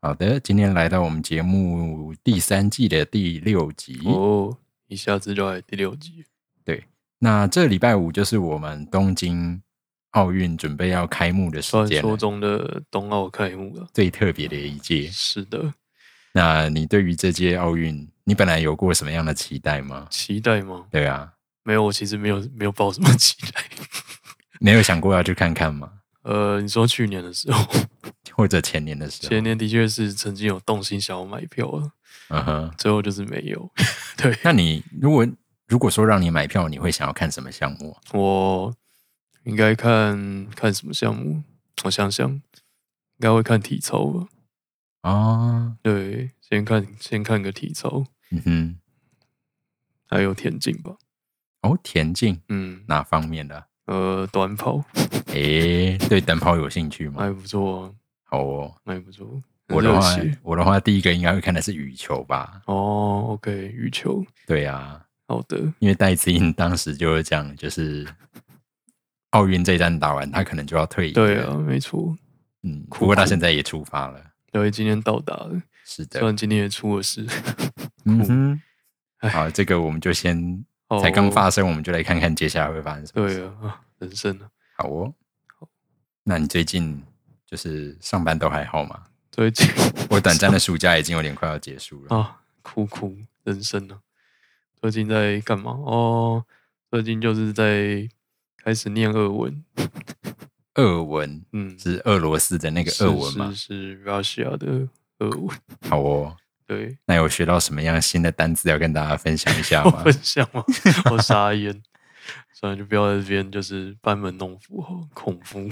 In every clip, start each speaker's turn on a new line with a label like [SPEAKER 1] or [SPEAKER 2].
[SPEAKER 1] 好的，今天来到我们节目第三季的第六集。
[SPEAKER 2] 哦，一下子就来第六集。
[SPEAKER 1] 对，那这礼拜五就是我们东京奥运准备要开幕的时
[SPEAKER 2] 传
[SPEAKER 1] 间传，
[SPEAKER 2] 说中的冬奥开幕了。
[SPEAKER 1] 最特别的一届。
[SPEAKER 2] 是的，
[SPEAKER 1] 那你对于这届奥运，你本来有过什么样的期待吗？
[SPEAKER 2] 期待吗？
[SPEAKER 1] 对啊，
[SPEAKER 2] 没有，我其实没有没有抱什么期待。
[SPEAKER 1] 没有想过要去看看吗？
[SPEAKER 2] 呃，你说去年的时候，
[SPEAKER 1] 或者前年的时候？
[SPEAKER 2] 前年的确是曾经有动心想要买票啊，
[SPEAKER 1] 嗯哼。
[SPEAKER 2] 最后就是没有。对
[SPEAKER 1] 那你如果如果说让你买票，你会想要看什么项目啊？
[SPEAKER 2] 我应该看看什么项目？我想想，应该会看体操吧。
[SPEAKER 1] 啊，
[SPEAKER 2] 对，先看先看个体操，
[SPEAKER 1] 嗯哼，
[SPEAKER 2] 还有田径吧。
[SPEAKER 1] 哦，田径
[SPEAKER 2] 嗯，
[SPEAKER 1] 哪方面的？
[SPEAKER 2] 呃，短跑
[SPEAKER 1] 诶，对短跑有兴趣吗？
[SPEAKER 2] 还不错啊，
[SPEAKER 1] 好哦，
[SPEAKER 2] 还不错。
[SPEAKER 1] 我的话我的话，第一个应该会看的是羽球吧？
[SPEAKER 2] 哦，OK，羽球，
[SPEAKER 1] 对啊，
[SPEAKER 2] 好的，
[SPEAKER 1] 因为戴资颖当时就是这样，就是 奥运这一战打完，他可能就要退役。
[SPEAKER 2] 对啊，，没错。
[SPEAKER 1] 嗯，不过他现在也出发了。
[SPEAKER 2] 对，今天到达了，
[SPEAKER 1] 是的，
[SPEAKER 2] 虽然今天也出了事，
[SPEAKER 1] 嗯哼。好，这个我们就先
[SPEAKER 2] 哦
[SPEAKER 1] 才刚发生，我们就来看看接下来会发生什么。
[SPEAKER 2] 对啊，啊人生啊，
[SPEAKER 1] 好哦。那你最近就是上班都还好嘛？
[SPEAKER 2] 最近
[SPEAKER 1] 我短暂的暑假已经有点快要结束了。
[SPEAKER 2] 啊，苦苦人生啊，最近在干嘛？哦，最近就是在开始念俄文，
[SPEAKER 1] 俄文
[SPEAKER 2] 嗯，
[SPEAKER 1] 是俄罗斯的那个俄文吗
[SPEAKER 2] 是？是 Russia 的俄文，
[SPEAKER 1] 好哦。
[SPEAKER 2] 对，
[SPEAKER 1] 那有学到什么样新的单词要跟大家分享一下吗？
[SPEAKER 2] 分享吗？我傻眼，算了，就不要在这边就是班门弄斧哈，恐怖。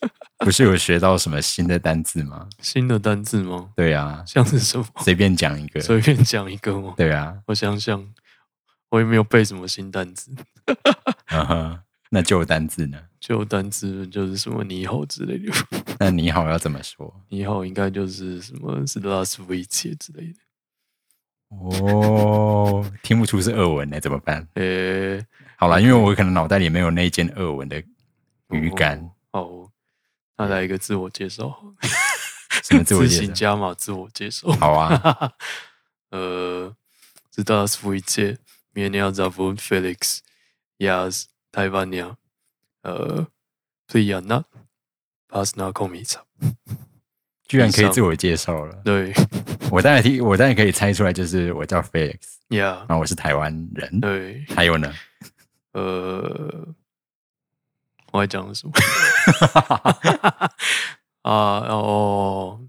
[SPEAKER 1] 不是有学到什么新的单字吗？
[SPEAKER 2] 新的单字吗？
[SPEAKER 1] 对啊，
[SPEAKER 2] 像是什么？
[SPEAKER 1] 随便讲一个。
[SPEAKER 2] 随便讲一个吗？
[SPEAKER 1] 对啊，
[SPEAKER 2] 我想想，我也没有背什么新单词，
[SPEAKER 1] 嗯哼。那旧单字呢？
[SPEAKER 2] 旧单字就是什么你好之类的。
[SPEAKER 1] 那你好要怎么说？
[SPEAKER 2] 你好应该就是什么是 last week 之类的。
[SPEAKER 1] 哦，听不出是俄文呢，怎么办？
[SPEAKER 2] 诶、
[SPEAKER 1] 好了，因为我可能脑袋里没有那一件俄文的语感。
[SPEAKER 2] 哦好，那来一个自我介绍，
[SPEAKER 1] 什么自我介绍？
[SPEAKER 2] 行加码自我介绍。
[SPEAKER 1] 好啊，
[SPEAKER 2] 呃，是 last week mnie zawód Felix Jaz Taiwania 呃 Priana Pasna Komica。
[SPEAKER 1] 居然可以自我介绍了。
[SPEAKER 2] 对
[SPEAKER 1] 我当然听，我当然可以猜出来，就是我叫
[SPEAKER 2] Felix，，Yeah，
[SPEAKER 1] 然后我是台湾人。
[SPEAKER 2] 对，
[SPEAKER 1] 还有呢？
[SPEAKER 2] 呃，我还讲了什么？啊，然后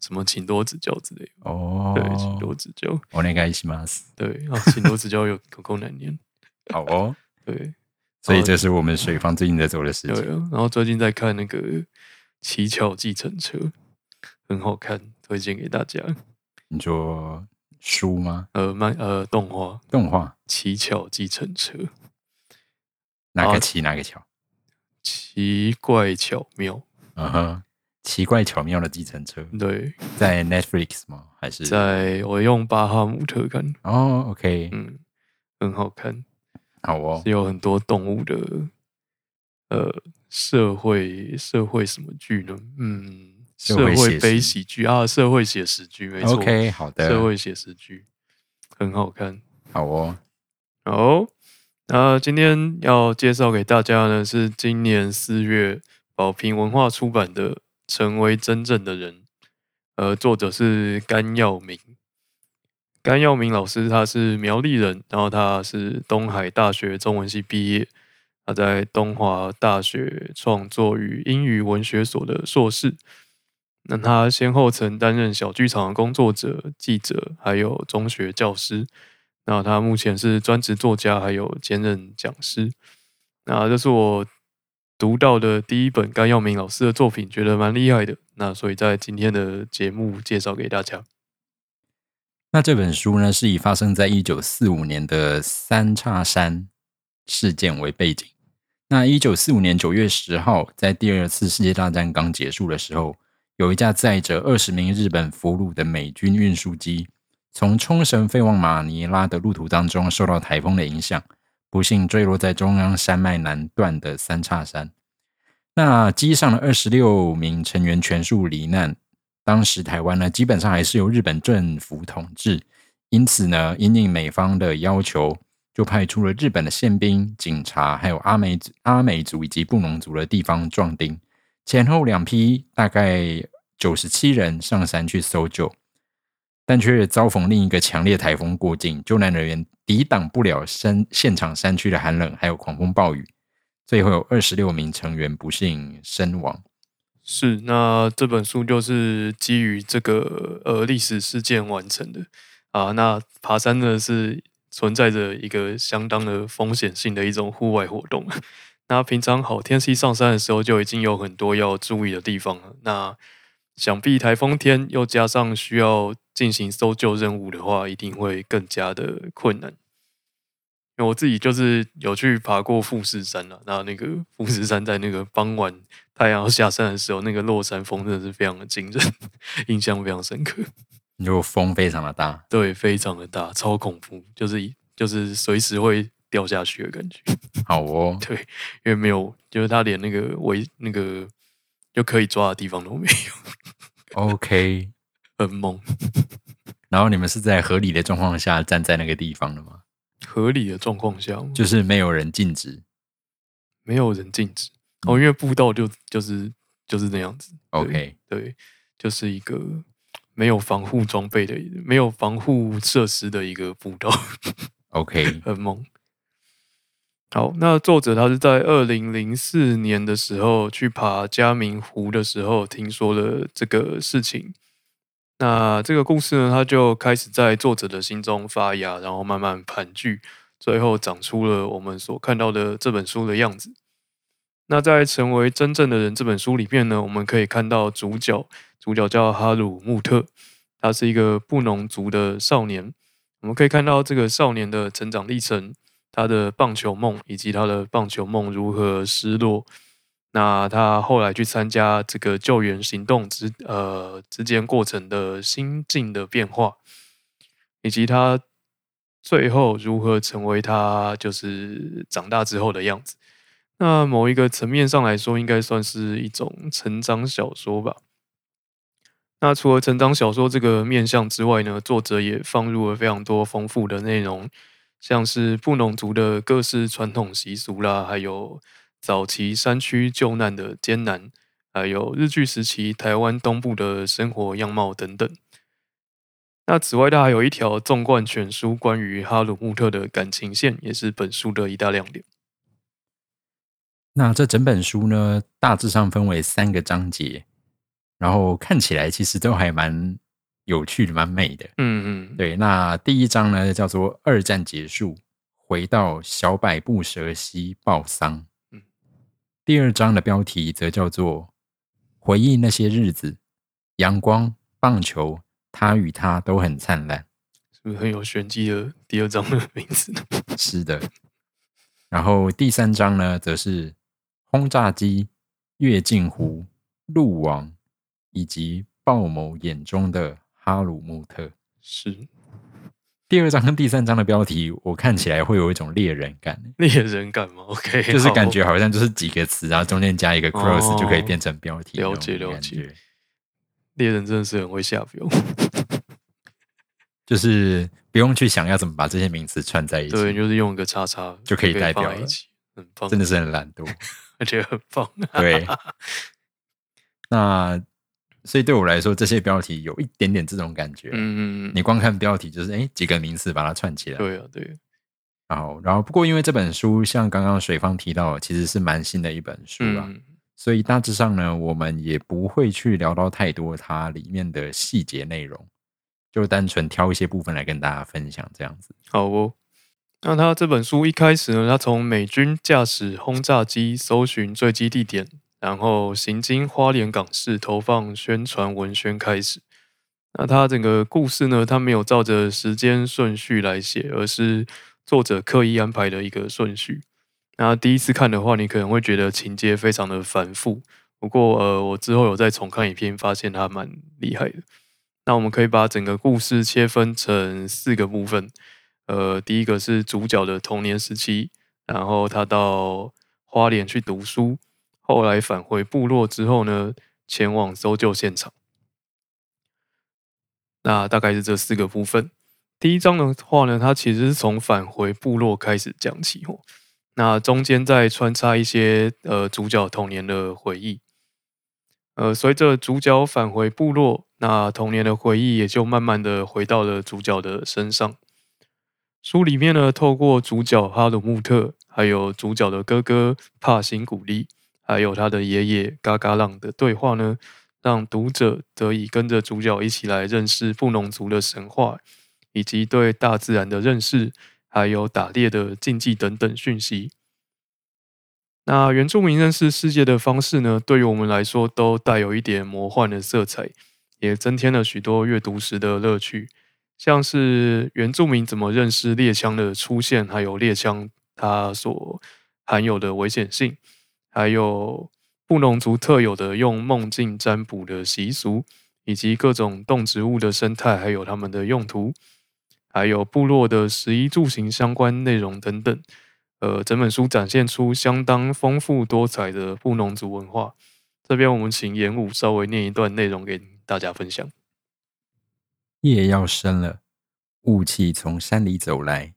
[SPEAKER 2] 什么请多指教之类的，
[SPEAKER 1] 哦，
[SPEAKER 2] 对，请多指教，
[SPEAKER 1] お願いします。
[SPEAKER 2] 对啊，请多指教有有够难念，
[SPEAKER 1] 好哦，
[SPEAKER 2] 对
[SPEAKER 1] 所以这是我们水方最近在做的事
[SPEAKER 2] 对
[SPEAKER 1] 情。
[SPEAKER 2] 啊，然后最近在看那个《乞巧计程车》，很好看，推荐给大家。
[SPEAKER 1] 你说书吗？
[SPEAKER 2] 呃，漫呃动画《
[SPEAKER 1] 动画？
[SPEAKER 2] 乞巧计程车》，
[SPEAKER 1] 哪个
[SPEAKER 2] 啊
[SPEAKER 1] 奇哪个巧？
[SPEAKER 2] 奇怪巧妙，
[SPEAKER 1] 嗯哼，奇怪巧妙的计程车，
[SPEAKER 2] 对，
[SPEAKER 1] 在 Netflix 吗？还是？
[SPEAKER 2] 在我用巴哈姆特看，
[SPEAKER 1] 哦，OK，
[SPEAKER 2] 嗯，很好看，
[SPEAKER 1] 好哦。
[SPEAKER 2] 是，有很多动物的呃社会社会什么剧呢？嗯，
[SPEAKER 1] 社
[SPEAKER 2] 社会悲喜剧。啊，社会写实剧，没错。
[SPEAKER 1] OK，好的，
[SPEAKER 2] 社会写实剧很好看。
[SPEAKER 1] 好哦，
[SPEAKER 2] 好，那今天要介绍给大家呢，是今年四月宝瓶文化出版的《成为真正的人》，呃，作者是甘耀明。甘耀明老师他是苗栗人，然后他是东海大学中文系毕业，他在东华大学创作与英语文学所的硕士。那他先后曾担任小剧场的工作者、记者，还有中学教师。那他目前是专职作家，还有兼任讲师。那这是我读到的第一本甘耀明老师的作品，觉得蛮厉害的。那所以在今天的节目介绍给大家。
[SPEAKER 1] 那这本书呢，是以发生在一九四五年的三叉山事件为背景。那一九四五年九月十号，在第二次世界大战刚结束的时候，有一架载着二十名日本俘虏的美军运输机，从冲绳飞往马尼拉的路途当中，受到台风的影响，不幸坠落在中央山脉南段的三叉山。那机上的二十六名成员全数罹难。当时台湾呢，基本上还是由日本政府统治，因此呢，因应美方的要求，就派出了日本的宪兵、警察，还有阿美阿美族以及布农族的地方壮丁，前后两批大概九十七人上山去搜救，但却遭逢另一个强烈台风过境，救难人员抵挡不了山现场山区的寒冷，还有狂风暴雨，最后有二十六名成员不幸身亡。
[SPEAKER 2] 是，那这本书就是基于这个呃历史事件完成的啊。那爬山呢是存在着一个相当的风险性的一种户外活动。那平常好天气上山的时候就已经有很多要注意的地方了。那想必台风天又加上需要进行搜救任务的话，一定会更加的困难。因为我自己就是有去爬过富士山了，那那个富士山在那个傍晚太阳下山的时候，那个落山风真的是非常的惊人，印象非常深刻。
[SPEAKER 1] 就风非常的大，
[SPEAKER 2] 对，非常的大，超恐怖，就是就是随时会掉下去的感觉。
[SPEAKER 1] 好哦，
[SPEAKER 2] 对，因为没有，就是他连那个围那个就可以抓的地方都没有。
[SPEAKER 1] OK，
[SPEAKER 2] 很猛。
[SPEAKER 1] 然后你们是在合理的状况下站在那个地方的吗？
[SPEAKER 2] 合理的状况下，
[SPEAKER 1] 就是没有人禁止，
[SPEAKER 2] 没有人禁止哦，因为步道就就是就是那样子。
[SPEAKER 1] OK，
[SPEAKER 2] 对，就是一个没有防护装备的、没有防护设施的一个步道。
[SPEAKER 1] OK，
[SPEAKER 2] 很猛。好，那作者他是在二零零四年的时候去爬嘉明湖的时候，听说了这个事情。那这个故事呢，它就开始在作者的心中发芽，然后慢慢盘踞，最后长出了我们所看到的这本书的样子。那在《成为真正的人》这本书里面呢，我们可以看到主角，主角叫哈鲁穆特，他是一个布农族的少年。我们可以看到这个少年的成长历程，他的棒球梦，以及他的棒球梦如何失落。那他后来去参加这个救援行动之呃之间过程的心境的变化，以及他最后如何成为他就是长大之后的样子。那某一个层面上来说，应该算是一种成长小说吧。那除了成长小说这个面向之外呢，作者也放入了非常多丰富的内容，像是布农族的各式传统习俗啦，还有。早期山区救难的艰难，还有日据时期台湾东部的生活样貌等等。那此外，它还有一条纵贯全书关于哈鲁穆特的感情线，也是本书的一大亮点。
[SPEAKER 1] 那这整本书呢，大致上分为三个章节，然后看起来其实都还蛮有趣的，蛮美的。
[SPEAKER 2] 嗯嗯，
[SPEAKER 1] 对。那第一章呢，叫做“二战结束，回到小百步蛇溪报丧”。第二章的标题则叫做“回忆那些日子，阳光、棒球，他与他都很灿烂”，
[SPEAKER 2] 是不是很有玄机的第二章的名字？
[SPEAKER 1] 是的。然后第三章呢，则是轰炸机、跃进湖、鹿王以及鲍某眼中的哈鲁穆特。
[SPEAKER 2] 是。
[SPEAKER 1] 第二章跟第三章的标题，我看起来会有一种猎人感。
[SPEAKER 2] 猎人感吗？OK，
[SPEAKER 1] 就是感觉好像就是几个词，然后中间加一个 cross 就可以变成标题。
[SPEAKER 2] 了解了解。猎人真的是很会下标，
[SPEAKER 1] 就是不用去想要怎么把这些名词串在一起，
[SPEAKER 2] 对，就是用一个叉叉
[SPEAKER 1] 就可以代表
[SPEAKER 2] 一起，很棒，
[SPEAKER 1] 真的是很懒惰，
[SPEAKER 2] 而且很棒。
[SPEAKER 1] 对，那。所以对我来说，这些标题有一点点这种感觉。
[SPEAKER 2] 嗯嗯嗯
[SPEAKER 1] 你光看标题就是哎几个名词把它串起来。
[SPEAKER 2] 对啊，对。
[SPEAKER 1] 然后，然后不过因为这本书像刚刚水方提到，其实是蛮新的一本书啊，所以大致上呢，我们也不会去聊到太多它里面的细节内容，就单纯挑一些部分来跟大家分享这样子。
[SPEAKER 2] 好哦。那他这本书一开始呢，他从美军驾驶轰炸机搜寻坠机地点，然后行经花莲港市投放宣传文宣开始。那他整个故事呢，他没有照着时间顺序来写，而是作者刻意安排的一个顺序。那第一次看的话，你可能会觉得情节非常的繁复。不过，呃，我之后有再重看一篇，发现它蛮厉害的。那我们可以把整个故事切分成四个部分。呃，第一个是主角的童年时期，然后他到花莲去读书，后来返回部落之后呢，前往搜救现场。那大概是这四个部分。第一章的话呢，它其实是从返回部落开始讲起哦。那中间再穿插一些呃主角童年的回忆。呃，随着主角返回部落，那童年的回忆也就慢慢的回到了主角的身上。书里面呢，透过主角哈鲁穆特，还有主角的哥哥帕辛古利，还有他的爷爷嘎嘎浪的对话呢，让读者得以跟着主角一起来认识布农族的神话，以及对大自然的认识，还有打猎的禁忌等等讯息。那原住民认识世界的方式呢，对于我们来说都带有一点魔幻的色彩，也增添了许多阅读时的乐趣。像是原住民怎么认识猎枪的出现，还有猎枪它所含有的危险性，还有布农族特有的用梦境占卜的习俗，以及各种动植物的生态，还有它们的用途，还有部落的食衣住行相关内容等等。呃，整本书展现出相当丰富多彩的布农族文化。这边我们请严武稍微念一段内容给大家分享。
[SPEAKER 1] 夜要深了，雾气从山里走来，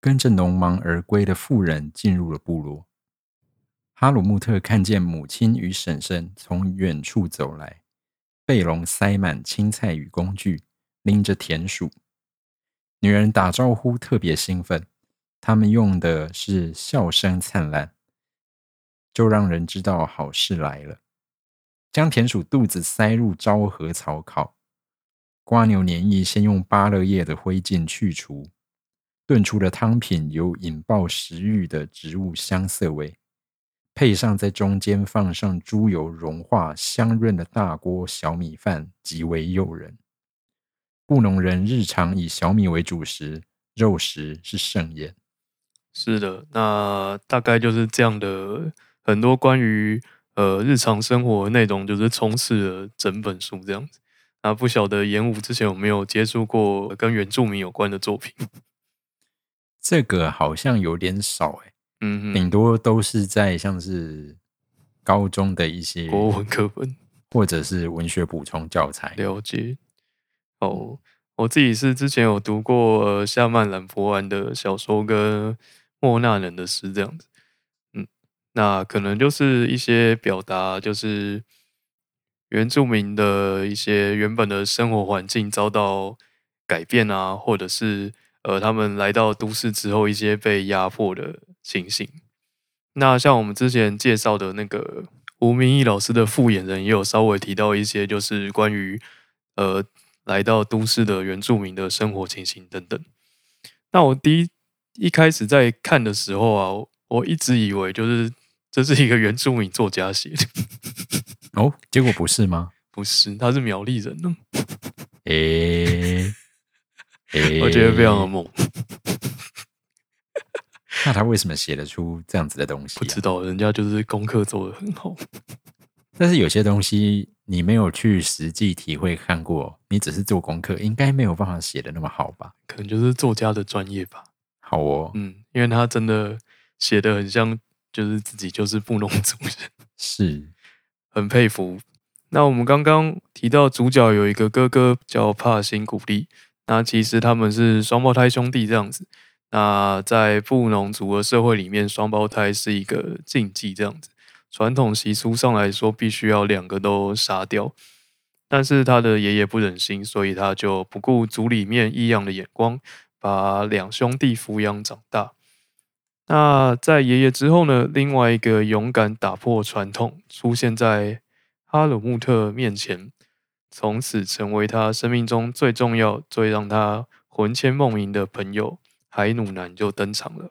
[SPEAKER 1] 跟着农忙而归的妇人进入了部落。哈鲁穆特看见母亲与婶婶从远处走来，背笼塞满青菜与工具，拎着田鼠。女人打招呼特别兴奋。他们用的是笑声灿烂，就让人知道好事来了。将田鼠肚子塞入昭和草烤，瓜牛黏液先用芭乐叶的灰烬去除，炖出的汤品有引爆食欲的植物香色味，配上在中间放上猪油融化香润的大锅小米饭，极为诱人。布农人日常以小米为主食，肉食是盛宴。
[SPEAKER 2] 是的，那大概就是这样的很多关于呃日常生活的内容，就是充斥了整本书这样子。那不晓得严武之前有没有接触过跟原住民有关的作品？
[SPEAKER 1] 这个好像有点少哎，嗯，顶多都是在像是高中的一些
[SPEAKER 2] 国文课本，
[SPEAKER 1] 或者是文学补充教材。
[SPEAKER 2] 了解。哦，我自己是之前有读过夏曼兰博安的小说跟。莫纳人的诗这样子，嗯，那可能就是一些表达，就是原住民的一些原本的生活环境遭到改变啊，或者是呃他们来到都市之后一些被压迫的情形。那像我们之前介绍的那个吴明义老师的复演人，也有稍微提到一些，就是关于呃来到都市的原住民的生活情形等等。那我第一。一开始在看的时候啊，我一直以为就是这是一个原住民作家写的
[SPEAKER 1] 哦，结果不是吗？
[SPEAKER 2] 不是，他是苗栗人呢。
[SPEAKER 1] 诶，
[SPEAKER 2] 我觉得非常的猛。
[SPEAKER 1] 那他为什么写得出这样子的东西？
[SPEAKER 2] 不知道，人家就是功课做得很好。
[SPEAKER 1] 但是有些东西你没有去实际体会看过，你只是做功课，应该没有办法写的那么好吧？
[SPEAKER 2] 可能就是作家的专业吧。
[SPEAKER 1] 好哦，
[SPEAKER 2] 嗯，因为他真的写的很像，就是自己就是布农族人，
[SPEAKER 1] 是
[SPEAKER 2] 很佩服。那我们刚刚提到主角有一个哥哥叫帕辛古利，那其实他们是双胞胎兄弟这样子。那在布农族的社会里面，双胞胎是一个禁忌这样子，传统习俗上来说，必须要两个都杀掉。但是他的爷爷不忍心，所以他就不顾族里面异样的眼光。把两兄弟抚养长大。那在爷爷之后呢？另外一个勇敢打破传统，出现在哈鲁穆特面前，从此成为他生命中最重要、最让他魂牵梦萦的朋友——海努男就登场了。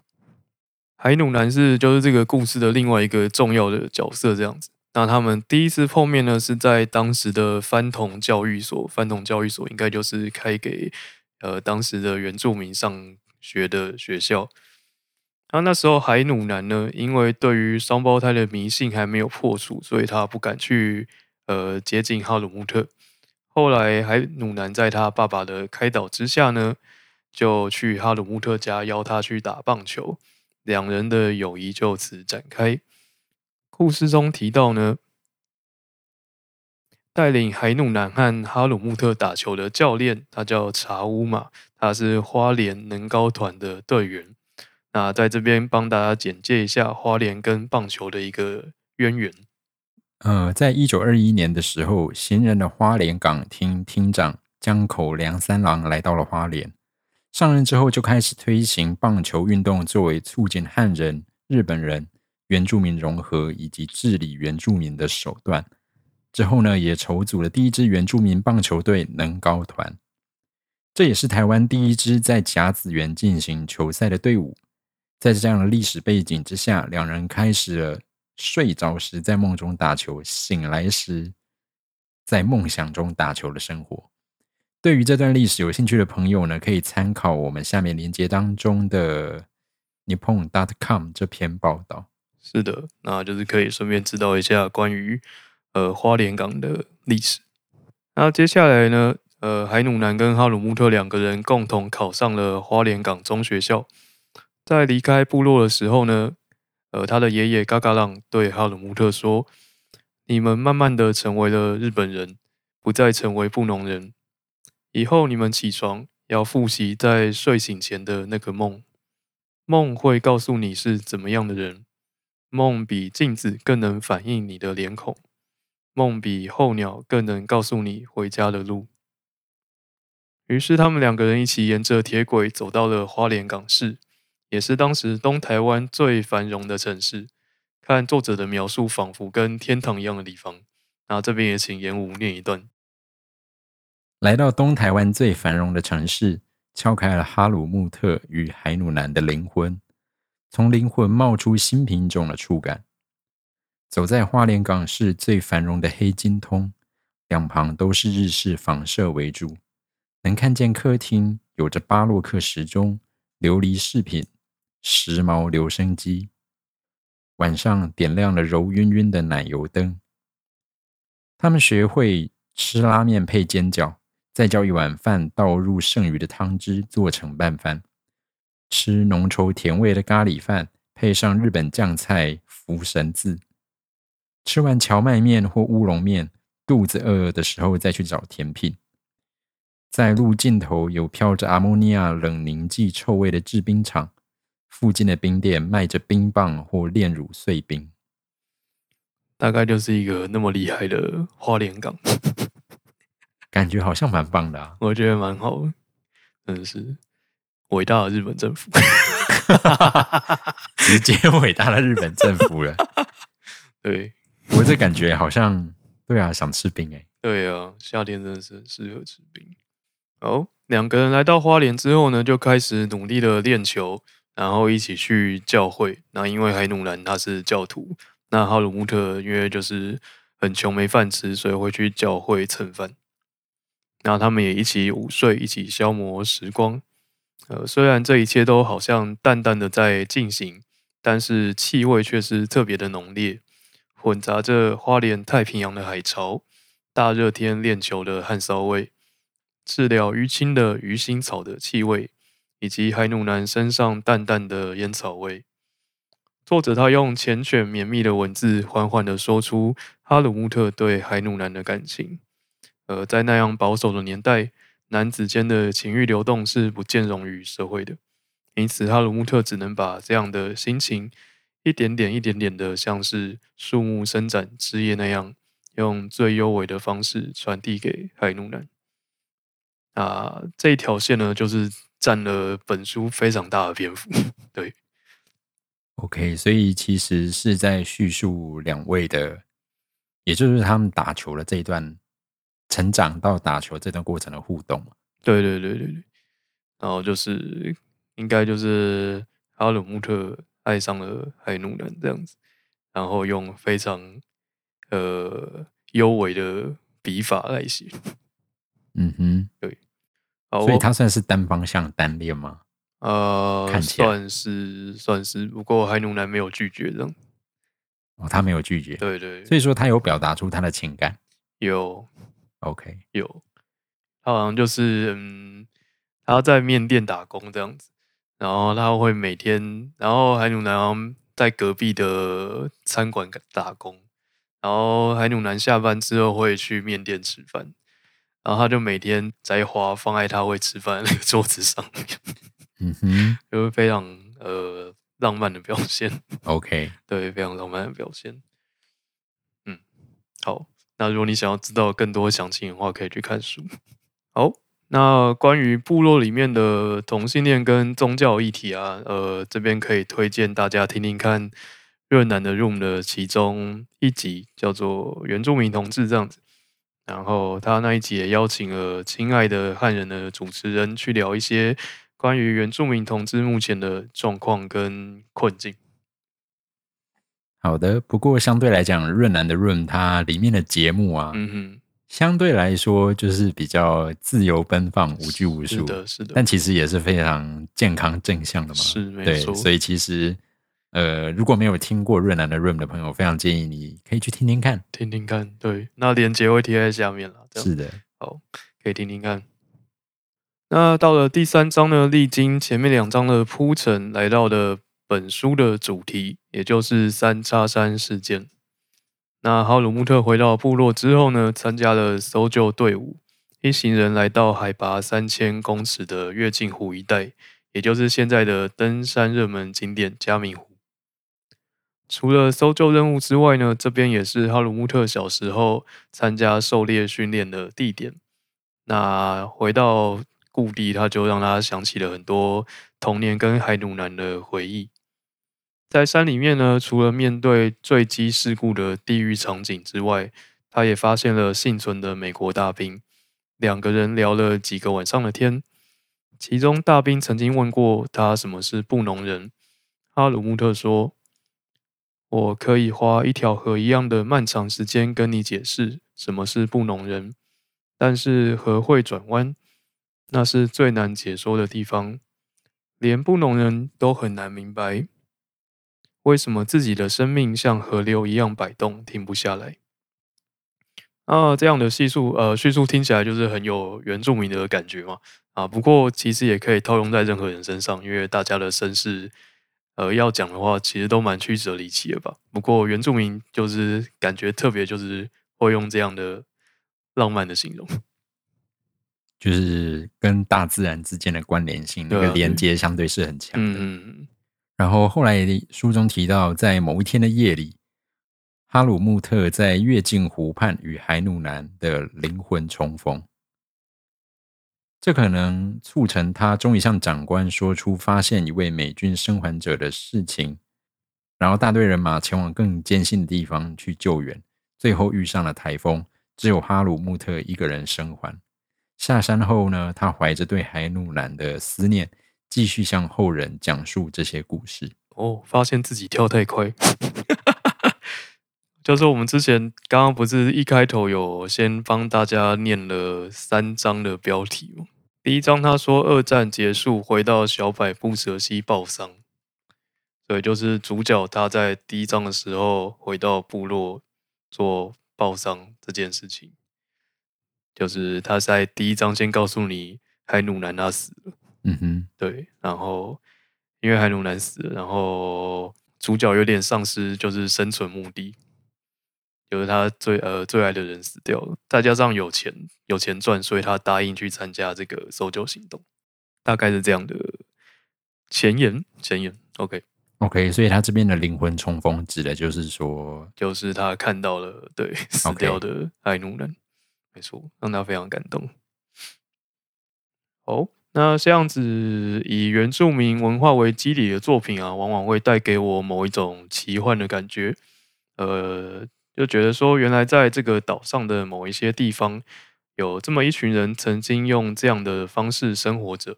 [SPEAKER 2] 海努男是就是这个故事的另外一个重要的角色，这样子。那他们第一次碰面呢，是在当时的番童教育所。番童教育所应该就是开给呃当时的原住民上学的学校。那那时候海努男呢，因为对于双胞胎的迷信还没有破除，所以他不敢去呃接近哈鲁穆特。后来海努男在他爸爸的开导之下呢，就去哈鲁穆特家邀他去打棒球，两人的友谊就此展开。故事中提到呢，带领海努男和哈鲁穆特打球的教练，他叫查乌马，他是花莲能高团的队员。那在这边帮大家简介一下花莲跟棒球的一个渊源。
[SPEAKER 1] 呃，在一九二一年的时候，新任的花莲港厅厅长江口良三郎来到了花莲，上任之后就开始推行棒球运动，作为促进汉人、日本人、原住民融合以及治理原住民的手段。之后呢，也筹组了第一支原住民棒球队能高团，这也是台湾第一支在甲子园进行球赛的队伍。在这样的历史背景之下，两人开始了睡着时在梦中打球，醒来时在梦想中打球的生活。对于这段历史有兴趣的朋友呢，可以参考我们下面连接当中的 nippon.com 这篇报道。
[SPEAKER 2] 是的，那就是可以顺便知道一下关于呃花莲港的历史。那接下来呢，呃海努南跟哈鲁穆特两个人共同考上了花莲港中学校。在离开部落的时候呢，呃，他的爷爷嘎嘎浪对哈鲁穆特说：“你们慢慢的成为了日本人，不再成为布农人。以后你们起床要复习在睡醒前的那个梦，梦会告诉你是怎么样的人。梦比镜子更能反映你的脸孔，梦比候鸟更能告诉你回家的路。”于是他们两个人一起沿着铁轨走到了花莲港市。也是当时东台湾最繁荣的城市。看作者的描述，仿佛跟天堂一样的地方。那这边也请严武念一段：
[SPEAKER 1] 来到东台湾最繁荣的城市，敲开了哈鲁穆特与海努南的灵魂，从灵魂冒出新品种的触感。走在花莲港市最繁荣的黑金通，两旁都是日式房舍为主，能看见客厅有着巴洛克时钟、琉璃饰品。时髦留声机，晚上点亮了柔晕晕的奶油灯。他们学会吃拉面配煎饺，再叫一碗饭倒入剩余的汤汁做成拌饭，吃浓稠甜味的咖喱饭，配上日本酱菜福神字。吃完荞麦面或乌龙面，肚子饿饿的时候再去找甜品。在路尽头有飘着阿莫尼亚冷凝剂臭味的制冰厂。附近的冰店卖着冰棒或炼乳碎冰，
[SPEAKER 2] 大概就是一个那么厉害的花莲港，
[SPEAKER 1] 感觉好像蛮棒的啊！
[SPEAKER 2] 我觉得蛮好，真的是伟大的日本政府，
[SPEAKER 1] 直接伟大的日本政府了。
[SPEAKER 2] 对，
[SPEAKER 1] 我这感觉好像对啊，想吃冰哎。
[SPEAKER 2] 对啊，夏天真的是很适合吃冰。好，两个人来到花莲之后呢，就开始努力的练球。然后一起去教会。那因为海努兰他是教徒，那哈鲁穆特因为就是很穷没饭吃，所以会去教会蹭饭。那他们也一起午睡，一起消磨时光。呃，虽然这一切都好像淡淡的在进行，但是气味却是特别的浓烈，混杂着花莲太平洋的海潮、大热天练球的汗骚味、治疗淤青的鱼腥草的气味。以及海努男身上淡淡的烟草味。作者他用缱绻绵密的文字，缓缓的说出哈鲁穆特对海努男的感情。呃，在那样保守的年代，男子间的情欲流动是不兼容于社会的，因此哈鲁穆特只能把这样的心情，一点点、一点点的，像是树木伸展枝叶那样，用最优美的方式传递给海努男。啊，这一条线呢，就是。占了本书非常大的篇幅，对。
[SPEAKER 1] OK，所以其实是在叙述两位的，也就是他们打球的这一段成长到打球这段过程的互动
[SPEAKER 2] 对对对对对。然后就是应该就是哈鲁穆特爱上了海努南这样子，然后用非常呃优美的笔法来写。
[SPEAKER 1] 嗯哼，
[SPEAKER 2] 对，
[SPEAKER 1] 所以他算是单方向单恋吗？
[SPEAKER 2] 呃
[SPEAKER 1] 看起来
[SPEAKER 2] 算是算是，不过海努南没有拒绝这样。
[SPEAKER 1] 哦，他没有拒绝，
[SPEAKER 2] 对对，
[SPEAKER 1] 所以说他有表达出他的情感。
[SPEAKER 2] 有
[SPEAKER 1] OK，
[SPEAKER 2] 有，他好像就是嗯，他在面店打工这样子，然后他会每天，然后海努南在隔壁的餐馆打工，然后海努南下班之后会去面店吃饭，然后他就每天摘花放在他会吃饭的那个桌子上面，
[SPEAKER 1] 嗯哼
[SPEAKER 2] 就是非常呃浪漫的表现。
[SPEAKER 1] ，OK，
[SPEAKER 2] 对，非常浪漫的表现。嗯，好，那如果你想要知道更多详情的话，可以去看书。好，那关于部落里面的同性恋跟宗教议题啊，呃，这边可以推荐大家听听看越南的 Room 的其中一集，叫做《原住民同志》这样子。然后他那一集也邀请了亲爱的汉人的主持人去聊一些关于原住民同志目前的状况跟困境。
[SPEAKER 1] 好的。不过相对来讲，润南的润，它里面的节目啊，
[SPEAKER 2] 嗯哼。
[SPEAKER 1] 相对来说就是比较自由奔放、无拘无束，
[SPEAKER 2] 是的，是的，
[SPEAKER 1] 但其实也是非常健康正向的嘛。
[SPEAKER 2] 是没
[SPEAKER 1] 对，
[SPEAKER 2] 错，
[SPEAKER 1] 所以其实呃，如果没有听过润南的 Room 的朋友，非常建议你可以去听听看。
[SPEAKER 2] 听听看，对，那链接会贴在下面了，
[SPEAKER 1] 是的，
[SPEAKER 2] 好，可以听听看。那到了第三章呢，历经前面两章的铺陈，来到了本书的主题，也就是三叉山事件。那哈鲁穆特回到部落之后呢，参加了搜救队伍，一行人来到海拔三千公尺的月镜湖一带，也就是现在的登山热门景点加明湖。除了搜救任务之外呢，这边也是哈鲁穆特小时候参加狩猎训练的地点。那回到故地，他就让他想起了很多童年跟海努南的回忆。在山里面呢，除了面对坠机事故的地狱场景之外，他也发现了幸存的美国大兵。两个人聊了几个晚上的天，其中大兵曾经问过他什么是布农人。哈鲁穆特说：“我可以花一条河一样的漫长时间跟你解释什么是布农人，但是河会转弯，那是最难解说的地方，连布农人都很难明白。”为什么自己的生命像河流一样摆动，停不下来？啊，这样的叙述，呃，叙述听起来就是很有原住民的感觉嘛。啊，不过其实也可以套用在任何人身上，因为大家的身世，呃，要讲的话，其实都蛮曲折离奇的吧。不过原住民就是感觉特别，就是会用这样的浪漫的形容。
[SPEAKER 1] 就是跟大自然之间的关联性，那个连接相对是很强的。
[SPEAKER 2] 嗯嗯
[SPEAKER 1] 然后后来书中提到，在某一天的夜里，哈鲁穆特在月镜湖畔与海努南的灵魂重逢，这可能促成他终于向长官说出发现一位美军生还者的事情，然后大队人马前往更艰辛的地方去救援，最后遇上了台风，只有哈鲁穆特一个人生还。下山后呢，他怀着对海努南的思念。继续向后人讲述这些故事。
[SPEAKER 2] 哦，发现自己跳太快，就是我们之前刚刚不是一开头有先帮大家念了三章的标题吗？第一章他说二战结束，回到小百步蛇溪报丧，对，就是主角他在第一章的时候回到部落做报丧这件事情，就是他在第一章先告诉你海努南他死了。
[SPEAKER 1] 嗯哼，
[SPEAKER 2] 对，然后因为海努男死了，然后主角有点丧失就是生存目的，就是他最呃最爱的人死掉了，再加上有钱有钱赚，所以他答应去参加这个搜救行动，大概是这样的前言前言。
[SPEAKER 1] OK，OK，所以他这边的灵魂冲锋指的就是说，
[SPEAKER 2] 就是他看到了对死
[SPEAKER 1] OK
[SPEAKER 2] 掉的海努南，没错，让他非常感动。哦，那这样子以原住民文化为基底的作品啊，往往会带给我某一种奇幻的感觉。呃，就觉得说，原来在这个岛上的某一些地方，有这么一群人曾经用这样的方式生活着。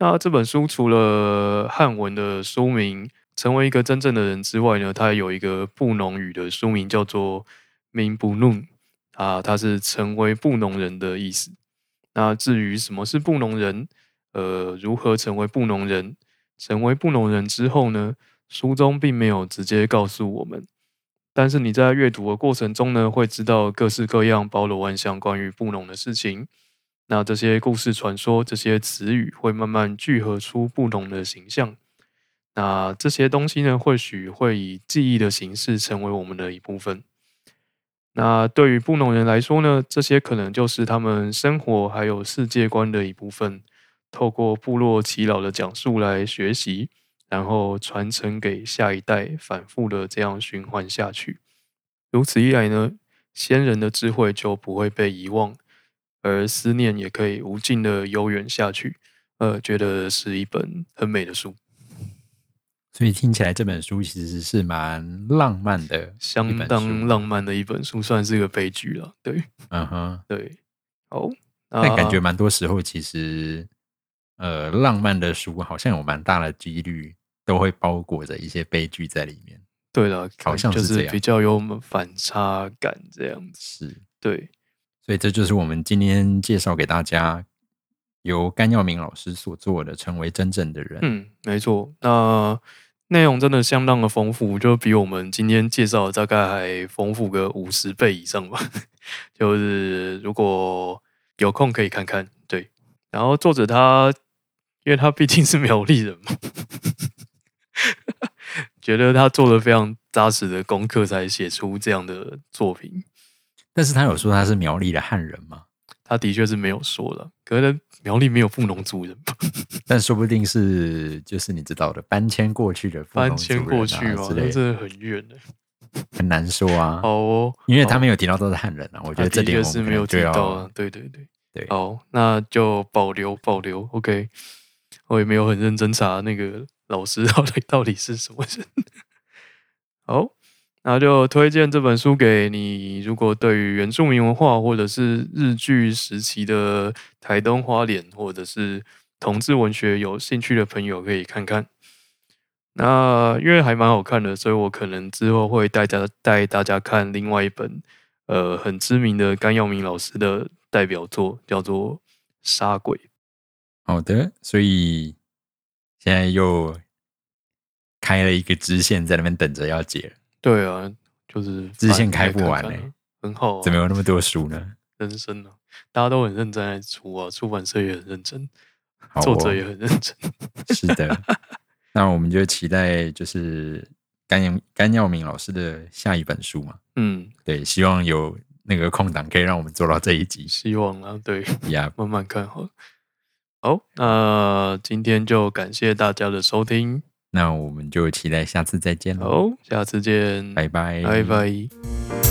[SPEAKER 2] 那这本书除了汉文的书名《成为一个真正的人》之外呢，它有一个布农语的书名叫做“明不弄”，啊，它是成为布农人的意思。那至于什么是布农人，呃，如何成为布农人，成为布农人之后呢？书中并没有直接告诉我们，但是你在阅读的过程中呢，会知道各式各样、包罗万象关于布农的事情。那这些故事、传说、这些词语会慢慢聚合出不同的形象。那这些东西呢，或许会以记忆的形式成为我们的一部分。那对于布农人来说呢，这些可能就是他们生活还有世界观的一部分。透过部落耆老的讲述来学习。然后传承给下一代，反复的这样循环下去。如此一来呢，先人的智慧就不会被遗忘，而思念也可以无尽的悠远下去。呃，觉得是一本很美的书。
[SPEAKER 1] 所以听起来这本书其实是蛮浪漫的，
[SPEAKER 2] 相当浪漫的一本书，算是个悲剧了。对，
[SPEAKER 1] 嗯哼，
[SPEAKER 2] 对。哦，
[SPEAKER 1] 但感觉蛮多时候其实，呃，浪漫的书好像有蛮大的几率。都会包裹着一些悲剧在里面。
[SPEAKER 2] 对了，
[SPEAKER 1] 好像
[SPEAKER 2] 是比较有反差感这样子。
[SPEAKER 1] 是，
[SPEAKER 2] 对。
[SPEAKER 1] 所以这就是我们今天介绍给大家，由甘耀明老师所做的《成为真正的人》。
[SPEAKER 2] 嗯，没错。那内容真的相当的丰富，就比我们今天介绍的大概还丰富个五十倍以上吧。就是如果有空可以看看。对。然后作者他，因为他毕竟是苗栗人嘛。觉得他做了非常扎实的功课，才写出这样的作品。
[SPEAKER 1] 但是他有说他是苗栗的汉人吗？
[SPEAKER 2] 他的确是没有说了，可能苗栗没有富农族人吧。
[SPEAKER 1] 但说不定是就是你知道的搬迁过去的
[SPEAKER 2] 搬迁过去嘛，那真的很远的，
[SPEAKER 1] 很难说啊。
[SPEAKER 2] 好哦，
[SPEAKER 1] 因为他没有提到都是汉人啊，我觉得这点
[SPEAKER 2] 是没有提到啊。对对对
[SPEAKER 1] 对，
[SPEAKER 2] 好，那就保留保留。OK，我也没有很认真查那个。老师到底 到底是什么人？好，那就推荐这本书给你。如果对于原住民文化，或者是日剧时期的台东花莲，或者是同志文学有兴趣的朋友，可以看看。那因为还蛮好看的，所以我可能之后会带家带大家看另外一本，呃，很知名的甘耀明老师的代表作，叫做《杀鬼》。
[SPEAKER 1] 好的，所以。现在又开了一个支线，在那边等着要解。
[SPEAKER 2] 对啊，就是
[SPEAKER 1] 支线开不完呢，
[SPEAKER 2] 很好。
[SPEAKER 1] 怎么有那么多书呢？
[SPEAKER 2] 人生啊，大家都很认真在出啊，出版社也很认真，作者也很认真。
[SPEAKER 1] 是的，那我们就期待就是甘阳甘耀明老师的下一本书嘛。
[SPEAKER 2] 嗯，
[SPEAKER 1] 对，希望有那个空档可以让我们做到这一集。
[SPEAKER 2] 希望啊，对，
[SPEAKER 1] 呀，
[SPEAKER 2] 慢慢看好。好，那今天就感谢大家的收听，
[SPEAKER 1] 那我们就期待下次再见
[SPEAKER 2] 喽。好，下次见，
[SPEAKER 1] 拜拜，
[SPEAKER 2] 拜拜。